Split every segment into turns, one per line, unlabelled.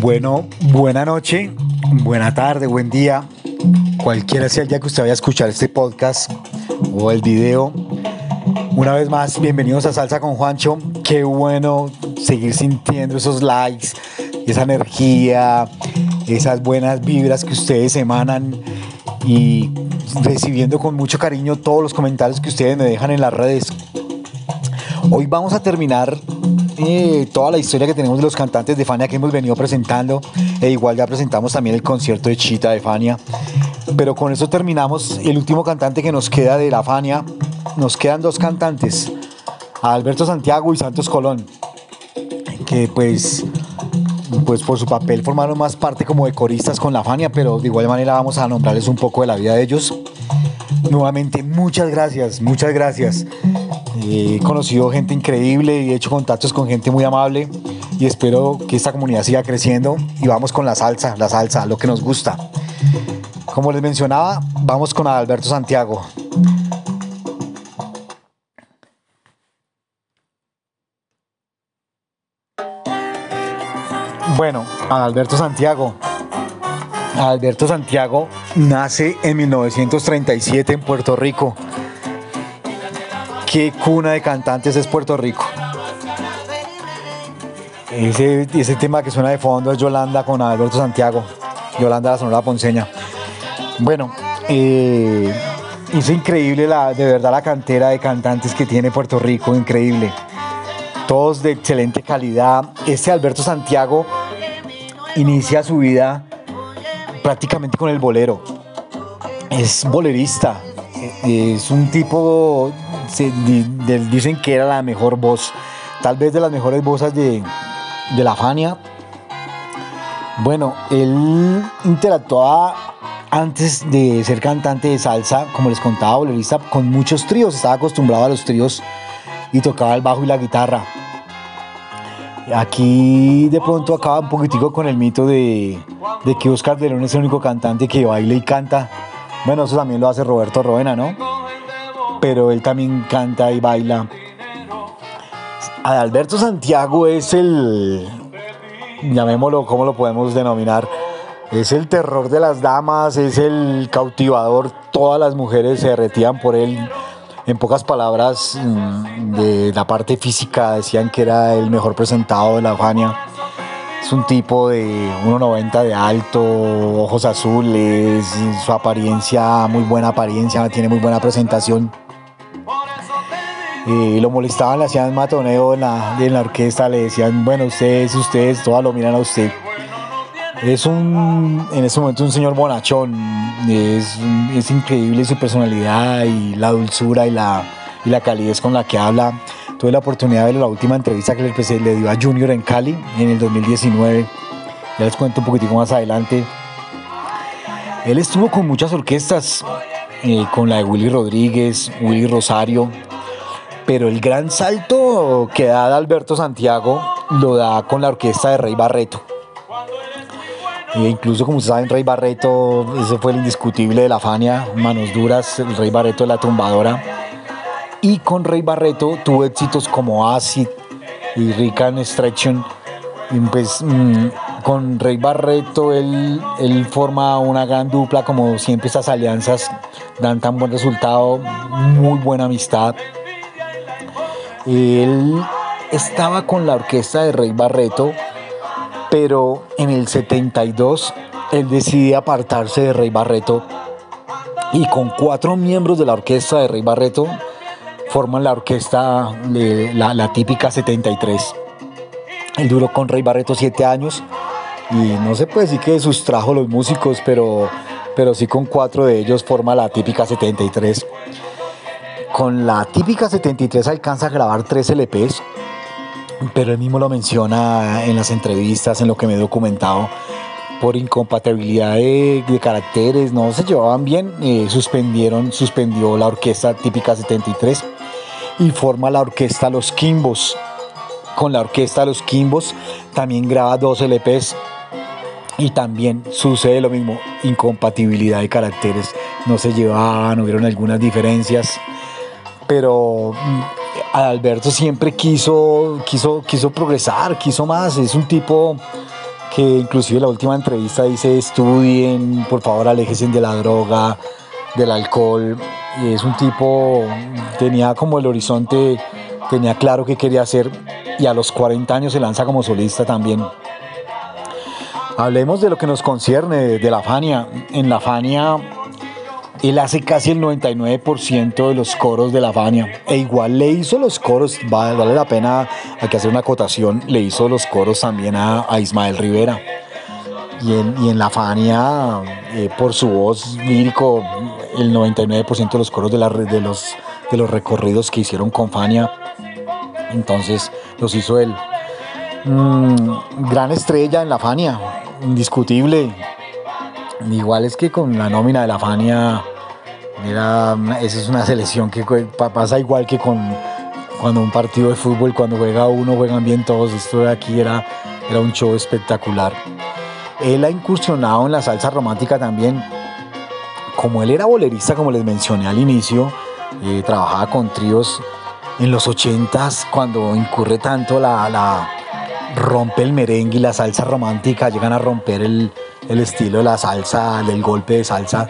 Bueno, buena noche, buena tarde, buen día. Cualquiera sea el día que usted vaya a escuchar este podcast o el video. Una vez más, bienvenidos a Salsa con Juancho. Qué bueno seguir sintiendo esos likes, esa energía, esas buenas vibras que ustedes emanan y recibiendo con mucho cariño todos los comentarios que ustedes me dejan en las redes. Hoy vamos a terminar toda la historia que tenemos de los cantantes de Fania que hemos venido presentando. E igual ya presentamos también el concierto de Chita de Fania. Pero con eso terminamos el último cantante que nos queda de la Fania. Nos quedan dos cantantes, Alberto Santiago y Santos Colón, que pues, pues por su papel formaron más parte como de coristas con la Fania, pero de igual manera vamos a nombrarles un poco de la vida de ellos. Nuevamente, muchas gracias, muchas gracias. He conocido gente increíble y he hecho contactos con gente muy amable y espero que esta comunidad siga creciendo y vamos con la salsa, la salsa, lo que nos gusta. Como les mencionaba, vamos con Alberto Santiago. Bueno, Alberto Santiago. Alberto Santiago nace en 1937 en Puerto Rico qué cuna de cantantes es Puerto Rico. Ese, tema que suena de fondo es Yolanda con Alberto Santiago. Yolanda la Sonora Ponceña. Bueno, eh, es increíble la, de verdad la cantera de cantantes que tiene Puerto Rico, increíble. Todos de excelente calidad. Este Alberto Santiago inicia su vida prácticamente con el bolero. Es bolerista. Es un tipo dicen que era la mejor voz, tal vez de las mejores voces de, la Fania. Bueno, él interactuaba antes de ser cantante de salsa, como les contaba, bolerista, con muchos tríos, estaba acostumbrado a los tríos y tocaba el bajo y la guitarra. Aquí de pronto acaba un poquitico con el mito de, de que Oscar de León es el único cantante que baila y canta. Bueno, eso también lo hace Roberto Roena, ¿no? pero él también canta y baila. Adalberto Santiago es el, llamémoslo, ¿cómo lo podemos denominar? Es el terror de las damas, es el cautivador, todas las mujeres se derretían por él. En pocas palabras, mm, de la parte física decían que era el mejor presentado de la Fania. Es un tipo de 1,90 de alto, ojos azules, su apariencia, muy buena apariencia, tiene muy buena presentación y lo molestaban, le hacían matoneo en la, orquesta, le decían, bueno, ustedes, ustedes, todas lo miran a usted. Es un, en ese momento un señor bonachón, es, increíble su personalidad y la dulzura y la calidez con la que habla. Tuve la oportunidad de ver la última entrevista que le, le dio a Junior en Cali en el 2019. Ya les cuento un poquitico más adelante. Él estuvo con muchas orquestas, eh, con la de Willy Rodríguez, Willy Rosario, pero el gran salto que da Alberto Santiago lo da con la orquesta de Rey Barreto. E incluso como ustedes saben, Rey Barreto, ese fue el indiscutible de la Fania, manos duras, el Rey Barreto de la tumbadora. Y con Rey Barreto tuvo éxitos como Acid y Rica Stretching. Pues mm, con Rey Barreto él, él forma una gran dupla, como siempre estas alianzas dan tan buen resultado, muy buena amistad. Él estaba con la orquesta de Rey Barreto, pero en el 72 él decide apartarse de Rey Barreto y con cuatro miembros de la orquesta de Rey Barreto forman la orquesta, la, típica 73. Él duró con Rey Barreto siete años y no se puede decir que sustrajo los músicos, pero, pero sí con cuatro de ellos forma la típica 73. Con la típica 73 alcanza a grabar tres LPs, pero él mismo lo menciona en las entrevistas, en lo que me he documentado, por incompatibilidad de, caracteres, no se llevaban bien, eh, suspendieron, suspendió la orquesta típica 73 y forma la orquesta Los Quimbos. Con la orquesta Los Quimbos también graba dos LPs y también sucede lo mismo, incompatibilidad de caracteres, no se llevaban, hubieron algunas diferencias pero mm, Alberto siempre quiso, quiso, quiso progresar, quiso más. Es un tipo que inclusive la última entrevista dice estudien, por favor aléjense de la droga, del alcohol. Y es un tipo, tenía como el horizonte, tenía claro qué quería hacer y a los 40 años se lanza como solista también. Hablemos de lo que nos concierne, de la Fania. En la Fania él hace casi el 99% de los coros de la Fania. E igual le hizo los coros, vale la pena, hay que hacer una acotación, le hizo los coros también a, Ismael Rivera. Y en, la Fania, eh, por su voz lírico, el 99% de los coros de, los, de los recorridos que hicieron con Fania, entonces los hizo él. Mm, gran estrella en la Fania, indiscutible. Igual es que con la nómina de la Fania Mira, esa es una selección que pasa igual que con cuando un partido de fútbol, cuando juega uno, juegan bien todos. Esto de aquí era, era un show espectacular. Él ha incursionado en la salsa romántica también. Como él era bolerista, como les mencioné al inicio, eh, trabajaba con tríos en los ochentas, cuando incurre tanto la, la, rompe el merengue y la salsa romántica, llegan a romper el, el estilo de la salsa, del golpe de salsa.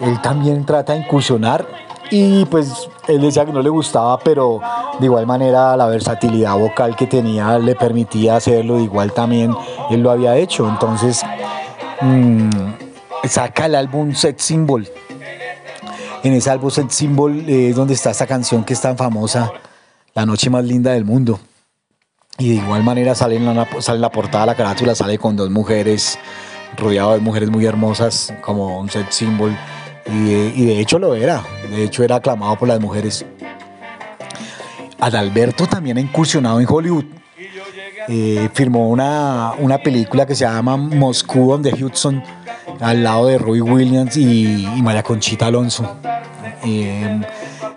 Él también trata de incursionar y pues él decía que no le gustaba, pero de igual manera la versatilidad vocal que tenía le permitía hacerlo, de igual también él lo había hecho, entonces mm, saca el álbum Set Symbol. En ese álbum Set Symbol es donde está esta canción que es tan famosa, La noche más linda del mundo. Y de igual manera sale en la, sale en la portada la carátula, sale con dos mujeres, rodeado de mujeres muy hermosas, como un set symbol y, de hecho lo era, de hecho era aclamado por las mujeres. Adalberto también ha incursionado en Hollywood. Eh, firmó una, una, película que se llama Moscú the Hudson, al lado de Roy Williams y, María Conchita Alonso. Eh,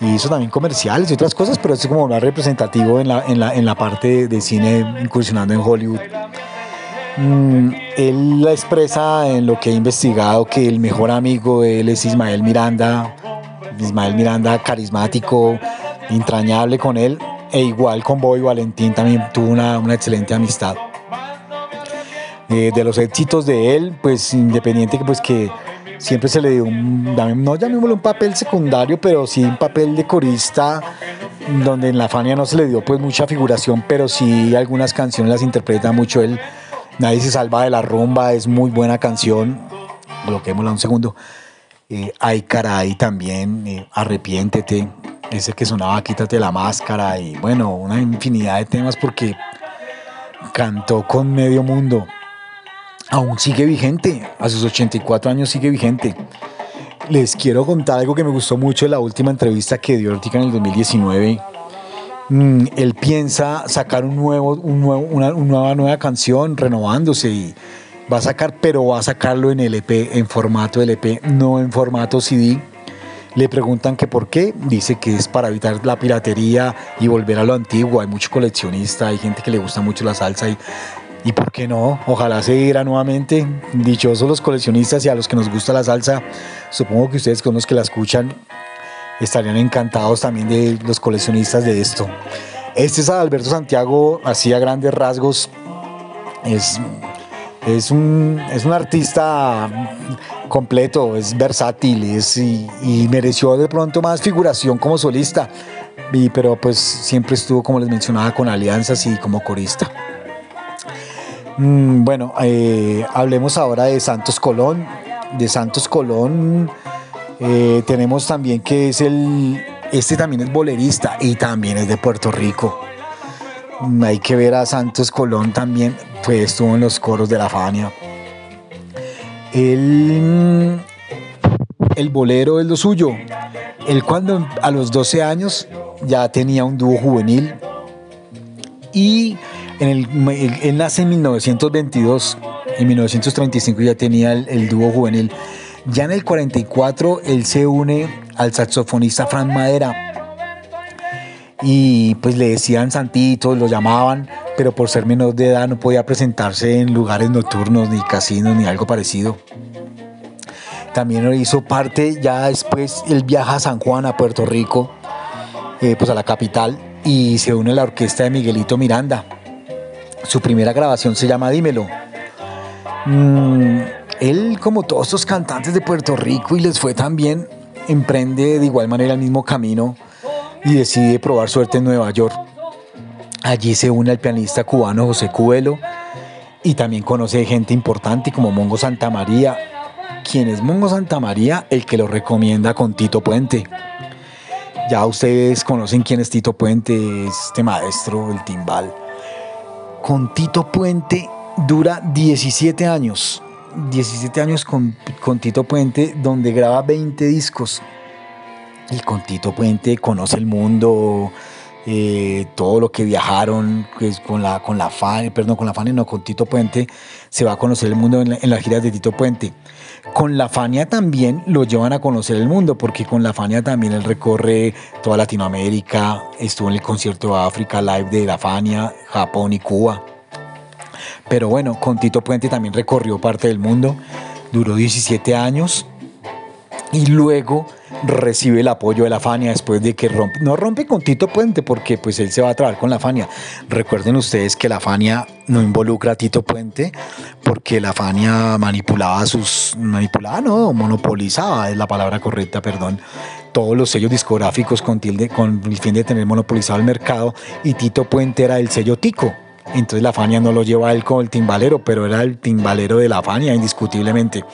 y hizo también comerciales y otras cosas, pero es como más representativo en la, en la, en la parte de cine incursionando en Hollywood. Mm, él expresa en lo que he investigado que el mejor amigo de él es Ismael Miranda. Ismael Miranda, carismático, entrañable con él, e igual con Boy Valentín también tuvo una, una excelente amistad. Eh, de los éxitos de él, pues independiente que pues que siempre se le dio un, no llamémoslo un papel secundario, pero sí un papel de corista, donde en la Fania no se le dio pues mucha figuración, pero sí algunas canciones las interpreta mucho él Nadie se salva de la rumba, es muy buena canción. Bloquémosla un segundo. Eh, Ay, caray, también, eh, arrepiéntete. Ese que sonaba, quítate la máscara. Y bueno, una infinidad de temas porque cantó con medio mundo. Aún sigue vigente, a sus 84 años sigue vigente. Les quiero contar algo que me gustó mucho de la última entrevista que dio Ortica en el 2019 Mm, él piensa sacar un nuevo, un nuevo, una, nueva, nueva canción, renovándose y va a sacar, pero va a sacarlo en LP, en formato LP, no en formato CD. Le preguntan que por qué, dice que es para evitar la piratería y volver a lo antiguo. Hay mucho coleccionista, hay gente que le gusta mucho la salsa y, y por qué no, ojalá se diera nuevamente. Dichosos los coleccionistas y a los que nos gusta la salsa, supongo que ustedes con los que la escuchan estarían encantados también de los coleccionistas de esto. Este es Alberto Santiago, así a grandes rasgos. Es, es, un, es un artista completo, es versátil es, y, mereció de pronto más figuración como solista, y, pero pues siempre estuvo, como les mencionaba, con alianzas y como corista. Mm, bueno, eh, hablemos ahora de Santos Colón. De Santos Colón eh, tenemos también que es el, este también es bolerista y también es de Puerto Rico. Mm, hay que ver a Santos Colón también, pues estuvo en los coros de la Fania. El, el bolero es lo suyo. Él cuando a los 12 años ya tenía un dúo juvenil y en el, él, nace en 1922, en 1935 ya tenía el, el dúo juvenil. Ya en el 44 él se une al saxofonista Frank Madera y pues le decían Santito, lo llamaban, pero por ser menor de edad no podía presentarse en lugares nocturnos, ni casinos, ni algo parecido. También hizo parte, ya después él viaja a San Juan, a Puerto Rico, eh, pues a la capital, y se une a la orquesta de Miguelito Miranda. Su primera grabación se llama Dímelo. Mm, él, como todos estos cantantes de Puerto Rico y les fue tan bien, emprende de igual manera el mismo camino y decide probar suerte en Nueva York. Allí se une al pianista cubano José Cubelo y también conoce gente importante como Mongo Santa María. quien es Mongo Santa María? El que lo recomienda con Tito Puente. Ya ustedes conocen quién es Tito Puente, este maestro, el timbal. Con Tito Puente dura 17 años. 17 años con, con Tito Puente, donde graba 20 discos. Y con Tito Puente conoce el mundo, eh, todo lo que viajaron pues, con la con la Fania, perdón, con la no, con Tito Puente, se va a conocer el mundo en, las giras de Tito Puente. Con la Fania también lo llevan a conocer el mundo, porque con la Fania también él recorre toda Latinoamérica, estuvo en el concierto de África Live de la Fania, Japón y Cuba. Pero bueno, con Tito Puente también recorrió parte del mundo, duró 17 años y luego recibe el apoyo de la Fania después de que rompe, no rompe con Tito Puente porque pues él se va a trabajar con la Fania. Recuerden ustedes que la Fania no involucra a Tito Puente porque la Fania manipulaba sus, manipulaba no, monopolizaba es la palabra correcta, perdón, todos los sellos discográficos con, con el fin de tener monopolizado el mercado y Tito Puente era el sello Tico. Entonces la Fania no lo lleva él como el timbalero, pero era el timbalero de la Fania, indiscutiblemente.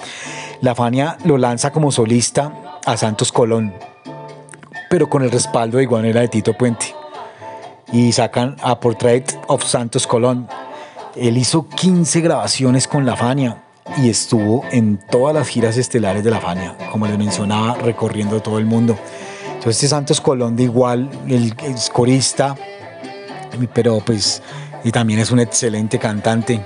La Fania lo lanza como solista a Santos Colón, pero con el respaldo de igual de Tito Puente. Y sacan a Portrait of Santos Colón. Él hizo 15 grabaciones con la Fania y estuvo en todas las giras estelares de la Fania, como les mencionaba, recorriendo todo el mundo. Entonces este Santos Colón de igual, el, es corista, pero pues y también es un excelente cantante.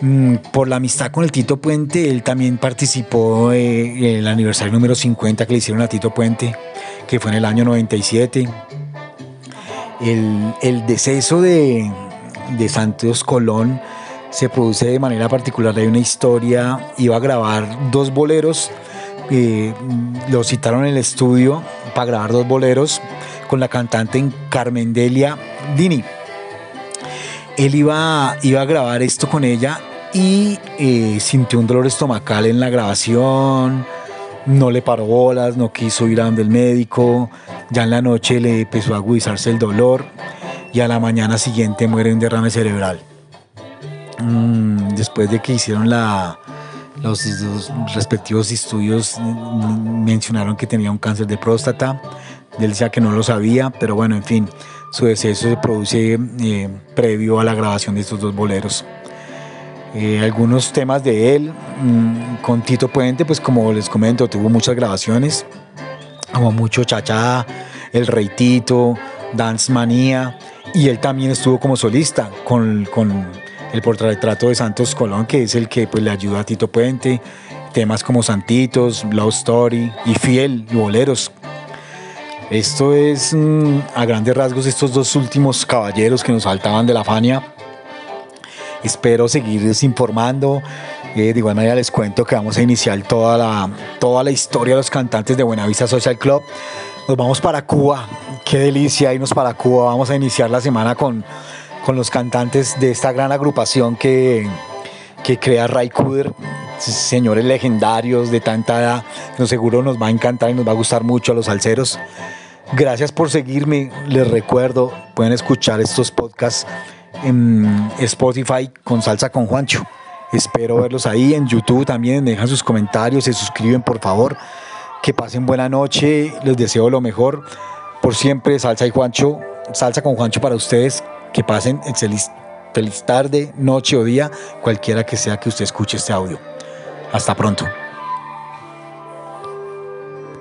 Mm, por la amistad con el Tito Puente, él también participó en el aniversario número 50 que le hicieron a Tito Puente, que fue en el año 97. El, el deceso de, de Santos Colón se produce de manera particular. Hay una historia, iba a grabar dos boleros, eh, lo citaron en el estudio para grabar dos boleros con la cantante Carmen Delia Dini. Él iba, iba a grabar esto con ella y eh, sintió un dolor estomacal en la grabación, no le paró bolas, no quiso ir a donde el médico, ya en la noche le empezó a agudizarse el dolor y a la mañana siguiente muere un derrame cerebral. Mm, después de que hicieron la, los, respectivos estudios, mm, mencionaron que tenía un cáncer de próstata, él decía que no lo sabía, pero bueno, en fin, su deceso se produce eh, previo a la grabación de estos dos boleros. Eh, algunos temas de él. Mm, con Tito Puente, pues como les comento, tuvo muchas grabaciones, como mucho Chacha, El Rey Tito, Dance Manía, y él también estuvo como solista con, con el portarretrato de Santos Colón, que es el que pues, le ayuda a Tito Puente, temas como Santitos, Love Story y Fiel y Boleros. Esto es mm, a grandes rasgos estos dos últimos caballeros que nos faltaban de la Fania Espero seguirles informando. Eh, de igual manera les cuento que vamos a iniciar toda la, toda la historia de los cantantes de Buenavista Social Club. Nos vamos para Cuba. Qué delicia irnos para Cuba. Vamos a iniciar la semana con, con los cantantes de esta gran agrupación que, que crea Ray Kuder. Señores legendarios de tanta edad. Seguro nos va a encantar y nos va a gustar mucho a los salseros. Gracias por seguirme. Les recuerdo, pueden escuchar estos podcasts en Spotify con Salsa con Juancho. Espero verlos ahí en YouTube también. Dejan sus comentarios, se suscriben por favor. Que pasen buena noche. Les deseo lo mejor. Por siempre, Salsa y Juancho. Salsa con Juancho para ustedes. Que pasen feliz, feliz tarde, noche o día, cualquiera que sea que usted escuche este audio. Hasta pronto.